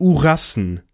Urassen.